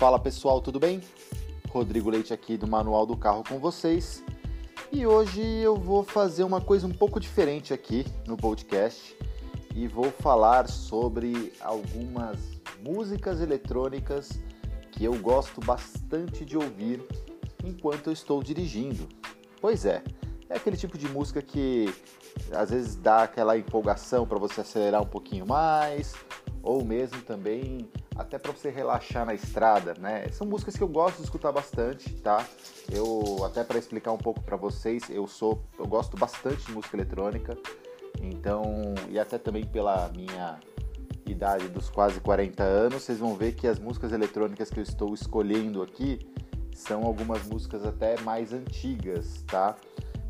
Fala pessoal, tudo bem? Rodrigo Leite aqui do Manual do Carro com vocês. E hoje eu vou fazer uma coisa um pouco diferente aqui no podcast e vou falar sobre algumas músicas eletrônicas que eu gosto bastante de ouvir enquanto eu estou dirigindo. Pois é, é aquele tipo de música que às vezes dá aquela empolgação para você acelerar um pouquinho mais, ou mesmo também até para você relaxar na estrada, né? São músicas que eu gosto de escutar bastante, tá? Eu até para explicar um pouco para vocês, eu sou, eu gosto bastante de música eletrônica, então e até também pela minha idade dos quase 40 anos, vocês vão ver que as músicas eletrônicas que eu estou escolhendo aqui são algumas músicas até mais antigas, tá?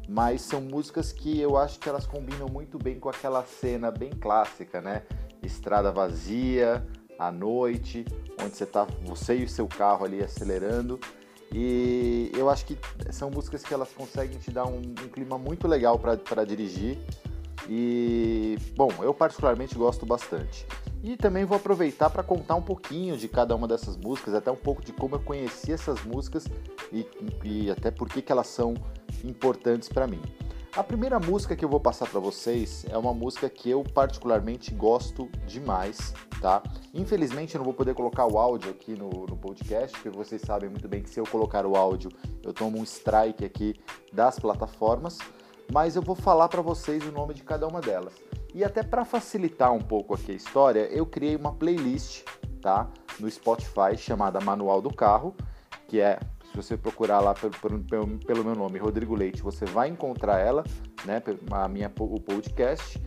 Mas são músicas que eu acho que elas combinam muito bem com aquela cena bem clássica, né? Estrada vazia, à noite, onde você tá você e o seu carro ali acelerando. E eu acho que são músicas que elas conseguem te dar um, um clima muito legal para dirigir. E, bom, eu particularmente gosto bastante. E também vou aproveitar para contar um pouquinho de cada uma dessas músicas, até um pouco de como eu conheci essas músicas e, e até por que elas são importantes para mim. A primeira música que eu vou passar para vocês é uma música que eu particularmente gosto demais, tá? Infelizmente eu não vou poder colocar o áudio aqui no, no podcast, porque vocês sabem muito bem que se eu colocar o áudio eu tomo um strike aqui das plataformas, mas eu vou falar para vocês o nome de cada uma delas. E até para facilitar um pouco aqui a história, eu criei uma playlist, tá? No Spotify chamada Manual do Carro, que é se você procurar lá pelo, pelo, pelo, meu nome, Rodrigo Leite, você vai encontrar ela, né? A minha, o podcast.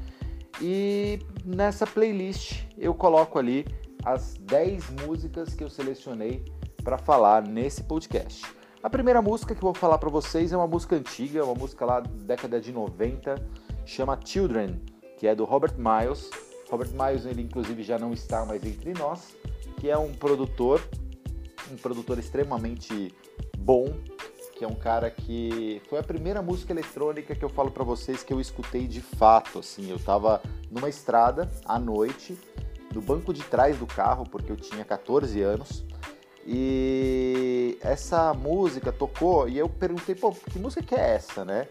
E nessa playlist eu coloco ali as 10 músicas que eu selecionei para falar nesse podcast. A primeira música que eu vou falar para vocês é uma música antiga, uma música lá da década de 90, chama Children, que é do Robert Miles. Robert Miles, ele inclusive já não está mais entre nós, que é um produtor, um produtor extremamente bom, que é um cara que foi a primeira música eletrônica que eu falo para vocês que eu escutei de fato, assim, eu tava numa estrada à noite, no banco de trás do carro, porque eu tinha 14 anos, e essa música tocou e eu perguntei, pô, que música que é essa, né?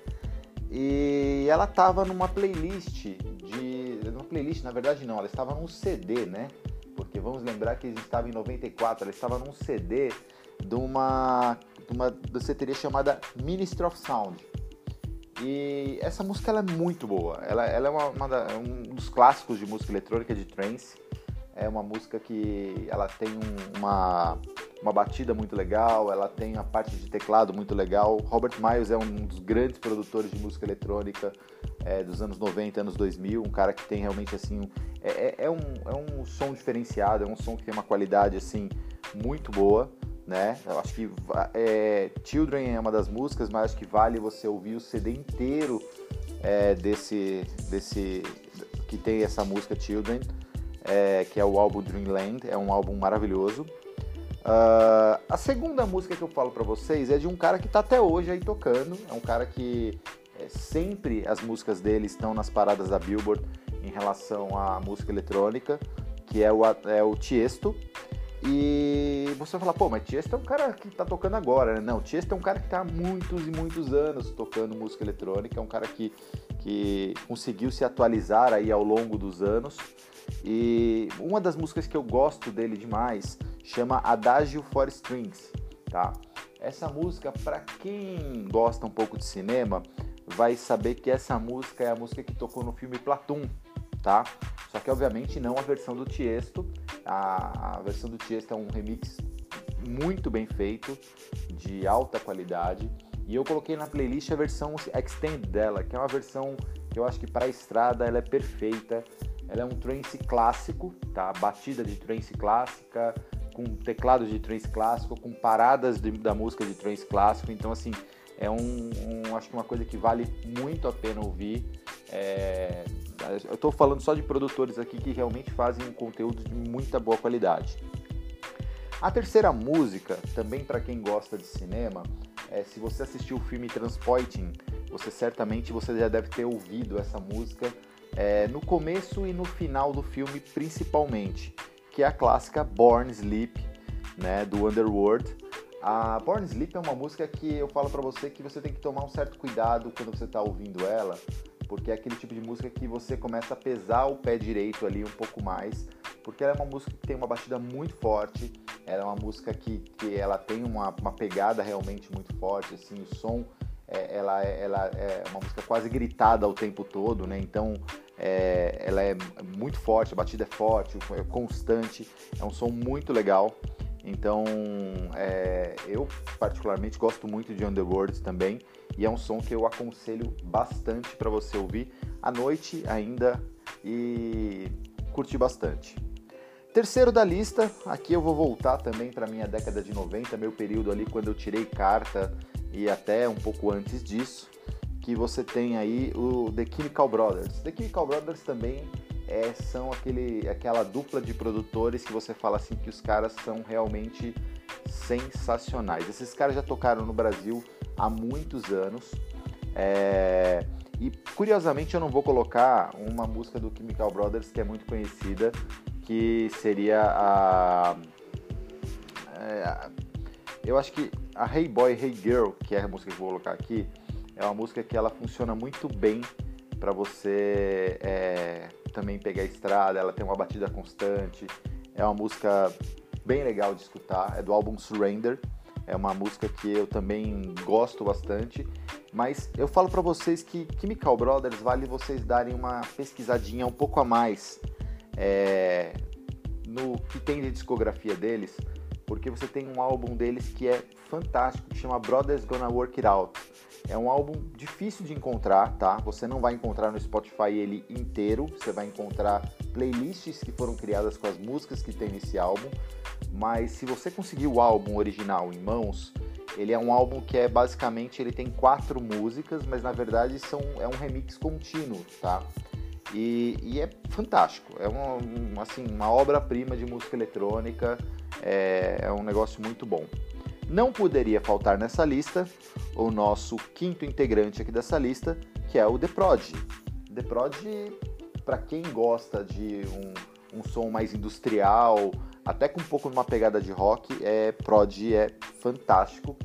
E ela tava numa playlist de. Numa playlist, na verdade não, ela estava num CD, né? Porque vamos lembrar que estava em 94, ela estava num CD de uma, uma danceteria chamada Ministry of Sound. E essa música ela é muito boa. Ela, ela é uma, uma da, um dos clássicos de música eletrônica de trance. É uma música que ela tem um, uma, uma batida muito legal, ela tem a parte de teclado muito legal. Robert Miles é um dos grandes produtores de música eletrônica é, dos anos 90, anos 2000, um cara que tem realmente assim, é, é, é, um, é um som diferenciado, é um som que tem uma qualidade assim muito boa, né? Eu acho que é, Children é uma das músicas, mas acho que vale você ouvir o CD inteiro é, desse, desse que tem essa música Children, é, que é o álbum Dreamland, é um álbum maravilhoso. Uh, a segunda música que eu falo para vocês é de um cara que está até hoje aí tocando, é um cara que é, sempre as músicas dele estão nas paradas da Billboard em relação à música eletrônica, que é o, é o Tiesto. E você vai falar, pô, mas Tiesto é um cara que tá tocando agora, né? Não, Tiesto é um cara que tá há muitos e muitos anos tocando música eletrônica, é um cara que, que conseguiu se atualizar aí ao longo dos anos. E uma das músicas que eu gosto dele demais chama Adagio for Strings, tá? Essa música, para quem gosta um pouco de cinema, vai saber que essa música é a música que tocou no filme Platum, tá? Só que obviamente não a versão do Tiesto. A, a versão do Tiesto é um remix muito bem feito, de alta qualidade. E eu coloquei na playlist a versão extended dela, que é uma versão que eu acho que para estrada ela é perfeita. Ela é um trance clássico, tá? Batida de trance clássica, com teclados de trance clássico, com paradas de, da música de trance clássico. Então assim, é um, um, acho que uma coisa que vale muito a pena ouvir. É, eu estou falando só de produtores aqui que realmente fazem um conteúdo de muita boa qualidade. A terceira música, também para quem gosta de cinema, é, se você assistiu o filme Transporting, você certamente você já deve ter ouvido essa música é, no começo e no final do filme principalmente, que é a clássica Born Sleep, né, do Underworld. A Born Sleep é uma música que eu falo para você que você tem que tomar um certo cuidado quando você está ouvindo ela, porque é aquele tipo de música que você começa a pesar o pé direito ali um pouco mais, porque ela é uma música que tem uma batida muito forte, ela é uma música que, que ela tem uma, uma pegada realmente muito forte, assim, o som, é, ela, é, ela é uma música quase gritada o tempo todo, né? Então é, ela é muito forte, a batida é forte, é constante, é um som muito legal. Então, é, eu particularmente gosto muito de Underworld também e é um som que eu aconselho bastante para você ouvir à noite ainda e curtir bastante. Terceiro da lista, aqui eu vou voltar também para minha década de 90, meu período ali quando eu tirei carta e até um pouco antes disso, que você tem aí o The Chemical Brothers. The Chemical Brothers também é, são aquele, aquela dupla de produtores que você fala assim que os caras são realmente sensacionais. Esses caras já tocaram no Brasil há muitos anos. É, e curiosamente eu não vou colocar uma música do Chemical Brothers que é muito conhecida, que seria a. É, eu acho que a Hey Boy, Hey Girl, que é a música que eu vou colocar aqui, é uma música que ela funciona muito bem para você é, também pegar a estrada, ela tem uma batida constante, é uma música bem legal de escutar, é do álbum Surrender, é uma música que eu também gosto bastante, mas eu falo para vocês que Chemical Brothers vale vocês darem uma pesquisadinha um pouco a mais é, no que tem de discografia deles, porque você tem um álbum deles que é fantástico, que chama Brothers Gonna Work It Out. É um álbum difícil de encontrar, tá? Você não vai encontrar no Spotify ele inteiro, você vai encontrar playlists que foram criadas com as músicas que tem nesse álbum, mas se você conseguir o álbum original em mãos, ele é um álbum que é basicamente ele tem quatro músicas, mas na verdade são, é um remix contínuo, tá? E, e é fantástico, é uma, assim, uma obra-prima de música eletrônica, é, é um negócio muito bom. Não poderia faltar nessa lista o nosso quinto integrante aqui dessa lista, que é o The Prodigy. The Prodigy, para quem gosta de um, um, som mais industrial, até com um pouco de uma pegada de rock, é Prodigy é fantástico.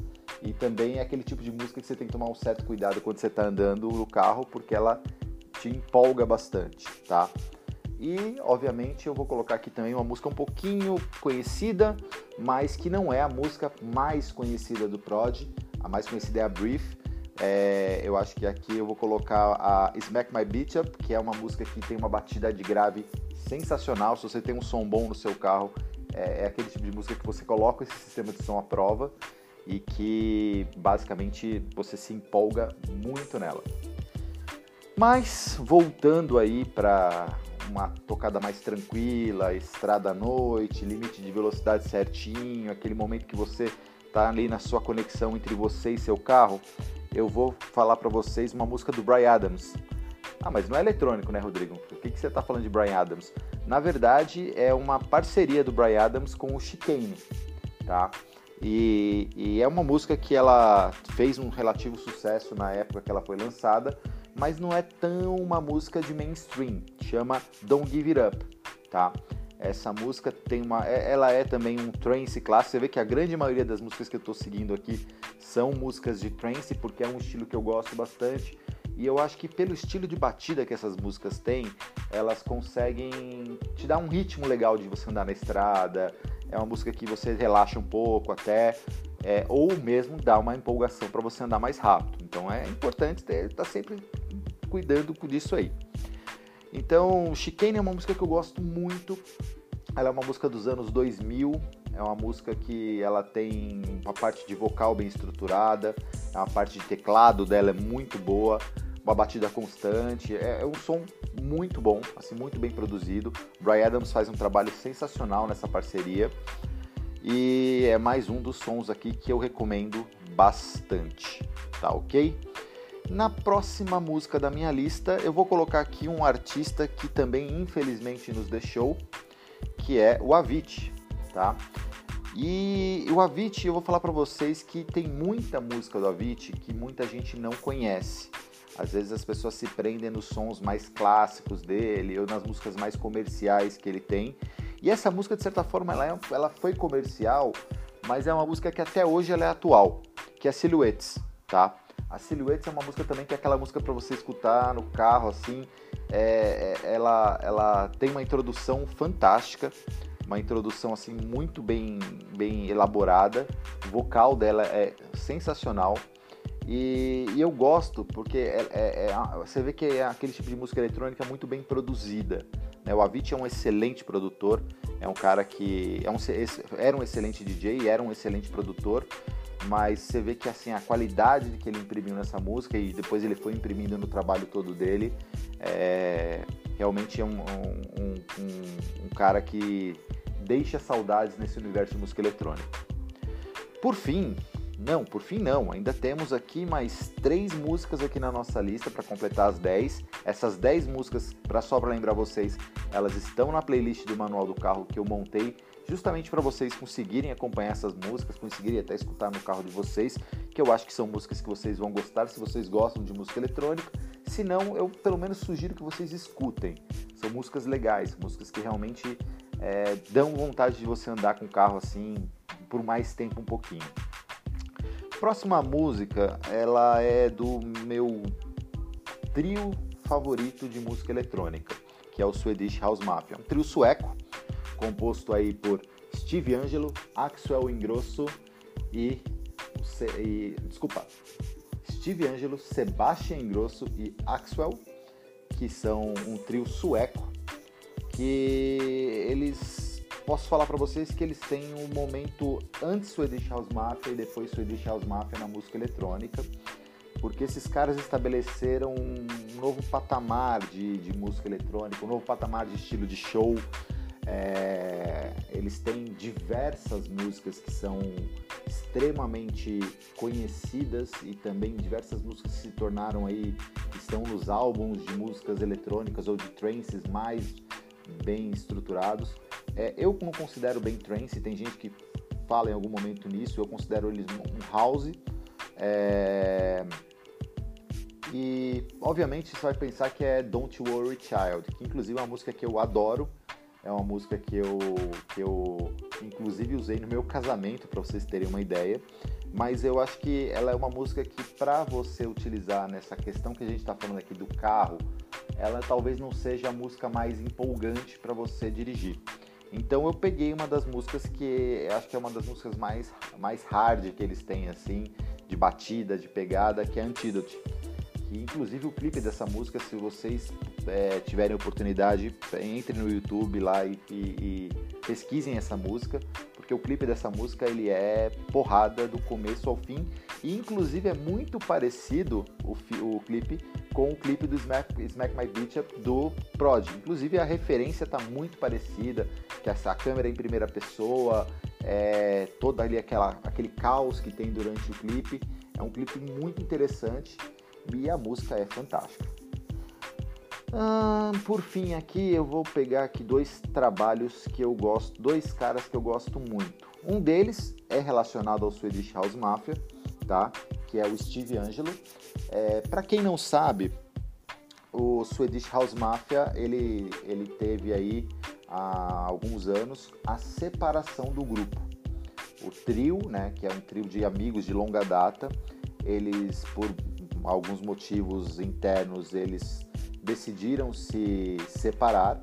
E também é aquele tipo de música que você tem que tomar um certo cuidado quando você está andando no carro, porque ela te empolga bastante, tá? E, obviamente, eu vou colocar aqui também uma música um pouquinho conhecida, mas que não é a música mais conhecida do Prod. A mais conhecida é a Brief. É, eu acho que aqui eu vou colocar a Smack My Beat Up, que é uma música que tem uma batida de grave sensacional. Se você tem um som bom no seu carro, é, é aquele tipo de música que você coloca esse sistema de som à prova e que basicamente você se empolga muito nela. Mas voltando aí para uma tocada mais tranquila, estrada à noite, limite de velocidade certinho, aquele momento que você está ali na sua conexão entre você e seu carro, eu vou falar para vocês uma música do Brian Adams. Ah, mas não é eletrônico, né, Rodrigo? Por que, que você está falando de Brian Adams? Na verdade, é uma parceria do Brian Adams com o Chicane, tá? E, e, é uma música que ela fez um relativo sucesso na época que ela foi lançada, mas não é tão uma música de mainstream. Chama Don't Give It Up, tá? Essa música tem uma, é, ela é também um trance clássico. Você vê que a grande maioria das músicas que eu estou seguindo aqui são músicas de trance, porque é um estilo que eu gosto bastante. E eu acho que pelo estilo de batida que essas músicas têm, elas conseguem te dar um ritmo legal de você andar na estrada. É uma música que você relaxa um pouco até, é, ou mesmo dá uma empolgação para você andar mais rápido. Então é importante estar tá sempre cuidando disso aí. Então, Chicane é uma música que eu gosto muito. Ela é uma música dos anos 2000. É uma música que ela tem uma parte de vocal bem estruturada, a parte de teclado dela é muito boa, uma batida constante. É, é um som muito bom, assim, muito bem produzido. Brian Adams faz um trabalho sensacional nessa parceria. E é mais um dos sons aqui que eu recomendo bastante, tá ok? Na próxima música da minha lista, eu vou colocar aqui um artista que também infelizmente nos deixou, que é o Avicii, tá? E o Avicii, eu vou falar para vocês que tem muita música do Avicii que muita gente não conhece. Às vezes as pessoas se prendem nos sons mais clássicos dele ou nas músicas mais comerciais que ele tem. E essa música, de certa forma, ela, é, ela foi comercial, mas é uma música que até hoje ela é atual, que é Silhouettes, tá? A Silhouettes é uma música também que é aquela música para você escutar no carro, assim. É, é, ela, ela tem uma introdução fantástica, uma introdução assim muito bem, bem elaborada. O vocal dela é sensacional. E, e eu gosto porque é, é, é, você vê que é aquele tipo de música eletrônica muito bem produzida. Né? O Avicii é um excelente produtor, é um cara que é um, era um excelente DJ, era um excelente produtor, mas você vê que assim a qualidade que ele imprimiu nessa música e depois ele foi imprimindo no trabalho todo dele, é, realmente é um, um, um, um cara que deixa saudades nesse universo de música eletrônica. Por fim, não, por fim não. Ainda temos aqui mais três músicas aqui na nossa lista para completar as 10. Essas 10 músicas, para só para lembrar vocês, elas estão na playlist do Manual do Carro que eu montei justamente para vocês conseguirem acompanhar essas músicas, conseguirem até escutar no carro de vocês, que eu acho que são músicas que vocês vão gostar se vocês gostam de música eletrônica. Se não, eu pelo menos sugiro que vocês escutem. São músicas legais, músicas que realmente é, dão vontade de você andar com o carro assim por mais tempo um pouquinho. Próxima música, ela é do meu trio favorito de música eletrônica, que é o Swedish House Mafia. Um trio sueco, composto aí por Steve Angelo, Axel Ingrosso e, e desculpa, Steve Angelo, Sebastian Ingrosso e Axel, que são um trio sueco que eles posso falar para vocês que eles têm um momento antes Swedish House Mafia e depois Swedish House Mafia na música eletrônica, porque esses caras estabeleceram um novo patamar de, de música eletrônica, um novo patamar de estilo de show. É, eles têm diversas músicas que são extremamente conhecidas e também diversas músicas que se tornaram aí, estão nos álbuns de músicas eletrônicas ou de trances mais bem estruturados. É, eu não considero bem trance, tem gente que fala em algum momento nisso, eu considero eles um house. É... E obviamente você vai pensar que é Don't Worry Child, que inclusive é uma música que eu adoro, é uma música que eu, que eu inclusive usei no meu casamento, para vocês terem uma ideia. Mas eu acho que ela é uma música que, para você utilizar nessa questão que a gente está falando aqui do carro, ela talvez não seja a música mais empolgante para você dirigir. Então eu peguei uma das músicas que acho que é uma das músicas mais, mais hard que eles têm, assim, de batida, de pegada, que é Antidote. Que inclusive o clipe dessa música, se vocês é, tiverem oportunidade, entrem no YouTube lá e, e, e pesquisem essa música, porque o clipe dessa música ele é porrada do começo ao fim e inclusive é muito parecido o, o clipe com o clipe do Smack, Smack My Beach do Prod. Inclusive a referência está muito parecida, que essa câmera em primeira pessoa, é, toda ali aquela, aquele caos que tem durante o clipe. É um clipe muito interessante e a música é fantástica. Hum, por fim aqui eu vou pegar aqui dois trabalhos que eu gosto, dois caras que eu gosto muito. Um deles é relacionado ao Swedish House Mafia, tá? Que é o Steve Angelo. É, Para quem não sabe, o Swedish House Mafia ele, ele teve aí há alguns anos a separação do grupo. O trio, né, que é um trio de amigos de longa data, eles por alguns motivos internos eles decidiram se separar,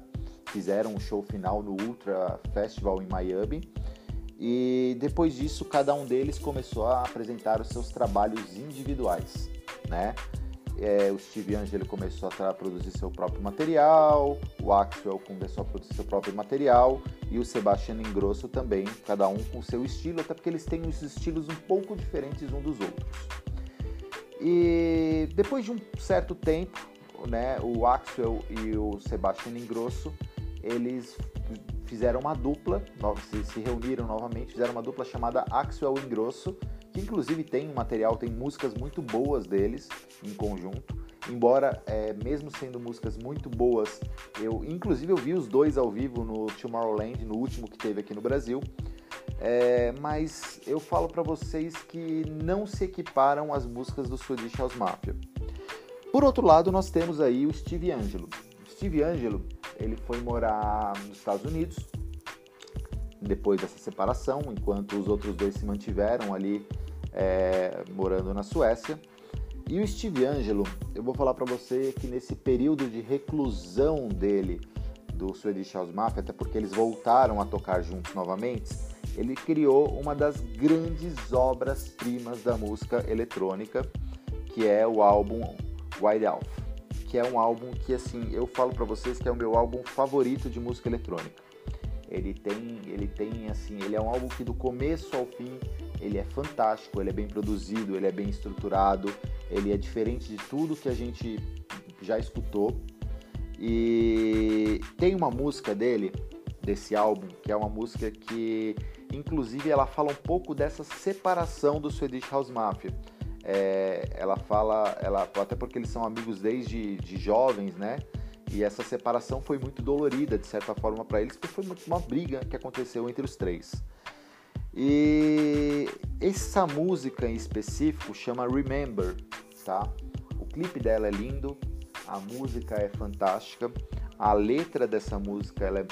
fizeram um show final no Ultra Festival em Miami e depois disso cada um deles começou a apresentar os seus trabalhos individuais, né? É, o Steve Angelo começou a produzir seu próprio material, o Axel começou a produzir seu próprio material e o Sebastian Ingrosso também, cada um com seu estilo, até porque eles têm os estilos um pouco diferentes um dos outros. E depois de um certo tempo, né, o Axel e o Sebastian Ingrosso, eles fizeram uma dupla, se reuniram novamente, fizeram uma dupla chamada Axel Ingrosso, que inclusive tem um material, tem músicas muito boas deles em conjunto. Embora, é, mesmo sendo músicas muito boas, eu inclusive eu vi os dois ao vivo no Tomorrowland, no último que teve aqui no Brasil. É, mas eu falo para vocês que não se equiparam às músicas do Swedish House Mafia. Por outro lado, nós temos aí o Steve Angelo. Steve Angelo, ele foi morar nos Estados Unidos, depois dessa separação, enquanto os outros dois se mantiveram ali é, morando na Suécia. E o Steve Angelo, eu vou falar para você que nesse período de reclusão dele do Swedish House Mafia, até porque eles voltaram a tocar juntos novamente, ele criou uma das grandes obras-primas da música eletrônica, que é o álbum White Elf, que é um álbum que assim, eu falo para vocês que é o meu álbum favorito de música eletrônica. Ele tem, ele tem assim, ele é um álbum que do começo ao fim ele é fantástico, ele é bem produzido, ele é bem estruturado, ele é diferente de tudo que a gente já escutou. E tem uma música dele, desse álbum, que é uma música que, inclusive, ela fala um pouco dessa separação do Swedish House Mafia. É, ela fala, ela, até porque eles são amigos desde de jovens, né? E essa separação foi muito dolorida, de certa forma, para eles, porque foi uma briga que aconteceu entre os três. E essa música em específico chama Remember, tá? O clipe dela é lindo, a música é fantástica, a letra dessa música ela é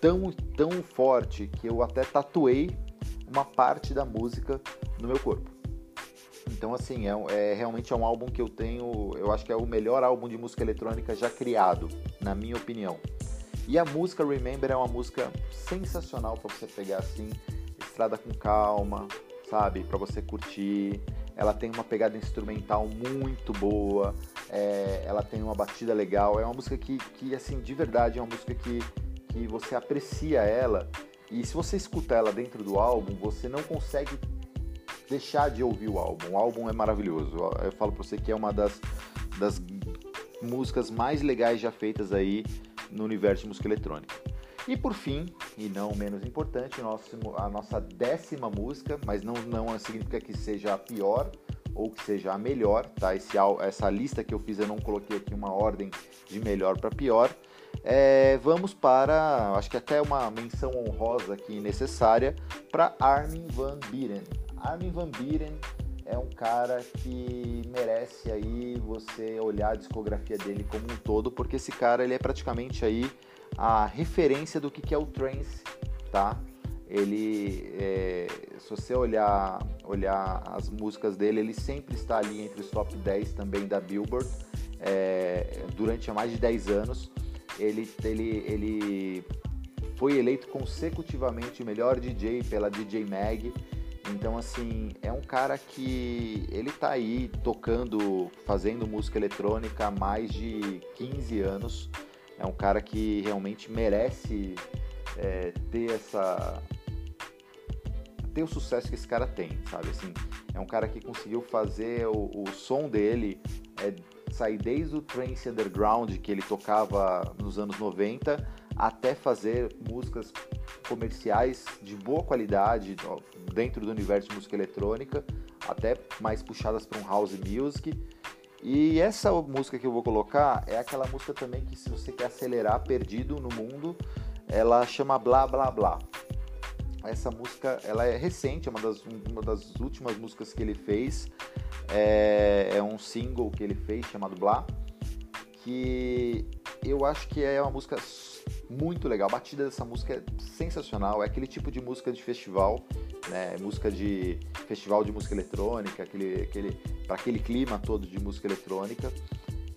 tão tão forte que eu até tatuei uma parte da música no meu corpo. Então assim é, é realmente é um álbum que eu tenho, eu acho que é o melhor álbum de música eletrônica já criado, na minha opinião. E a música Remember é uma música sensacional para você pegar assim estrada com calma, sabe? Para você curtir. Ela tem uma pegada instrumental muito boa, é, ela tem uma batida legal. É uma música que, que, assim, de verdade, é uma música que, que você aprecia ela. E se você escuta ela dentro do álbum, você não consegue deixar de ouvir o álbum. O álbum é maravilhoso. Eu falo pra você que é uma das, das músicas mais legais já feitas aí no universo de música eletrônica. E por fim, e não menos importante, a nossa décima música, mas não, não significa que seja a pior ou que seja a melhor, tá? Esse, essa lista que eu fiz eu não coloquei aqui uma ordem de melhor para pior. É, vamos para, acho que até uma menção honrosa aqui necessária para Armin van Buren. Armin van Buren é um cara que merece aí você olhar a discografia dele como um todo, porque esse cara ele é praticamente aí a referência do que é o trance, tá? Ele, é, se você olhar, olhar as músicas dele, ele sempre está ali entre os top 10 também da Billboard, é, durante mais de 10 anos. Ele, ele, ele foi eleito consecutivamente o melhor DJ pela DJ Mag. Então, assim, é um cara que ele tá aí tocando, fazendo música eletrônica há mais de 15 anos. É um cara que realmente merece é, ter essa ter o sucesso que esse cara tem, sabe? Assim, é um cara que conseguiu fazer o, o som dele é, sair desde o trance underground que ele tocava nos anos 90 até fazer músicas comerciais de boa qualidade dentro do universo de música eletrônica, até mais puxadas para um house music e essa música que eu vou colocar é aquela música também que se você quer acelerar perdido no mundo, ela chama Blá Blá Blá. Essa música ela é recente, é uma das, uma das últimas músicas que ele fez. É, é um single que ele fez chamado Blá, que eu acho que é uma música muito legal. A batida dessa música é sensacional. É aquele tipo de música de festival, né? Música de festival de música eletrônica, aquele, aquele, para aquele clima todo de música eletrônica.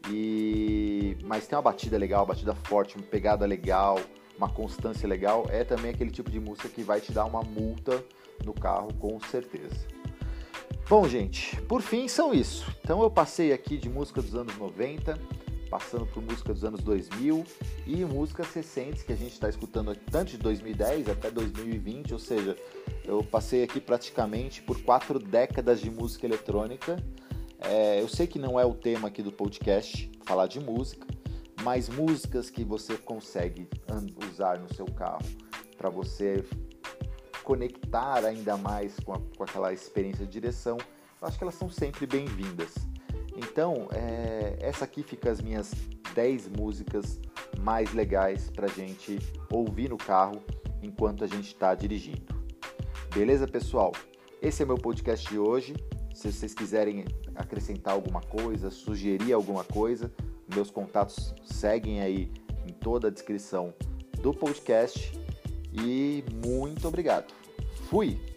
E mas tem uma batida legal, uma batida forte, uma pegada legal, uma constância legal. É também aquele tipo de música que vai te dar uma multa no carro, com certeza. Bom, gente, por fim são isso. Então eu passei aqui de música dos anos 90 passando por música dos anos 2000 e músicas recentes que a gente está escutando tanto de 2010 até 2020, ou seja, eu passei aqui praticamente por quatro décadas de música eletrônica. É, eu sei que não é o tema aqui do podcast falar de música, mas músicas que você consegue usar no seu carro para você conectar ainda mais com, a, com aquela experiência de direção, eu acho que elas são sempre bem-vindas. Então, é, essa aqui fica as minhas 10 músicas mais legais para gente ouvir no carro enquanto a gente está dirigindo. Beleza, pessoal? Esse é meu podcast de hoje. Se vocês quiserem acrescentar alguma coisa, sugerir alguma coisa, meus contatos seguem aí em toda a descrição do podcast. e muito obrigado. Fui!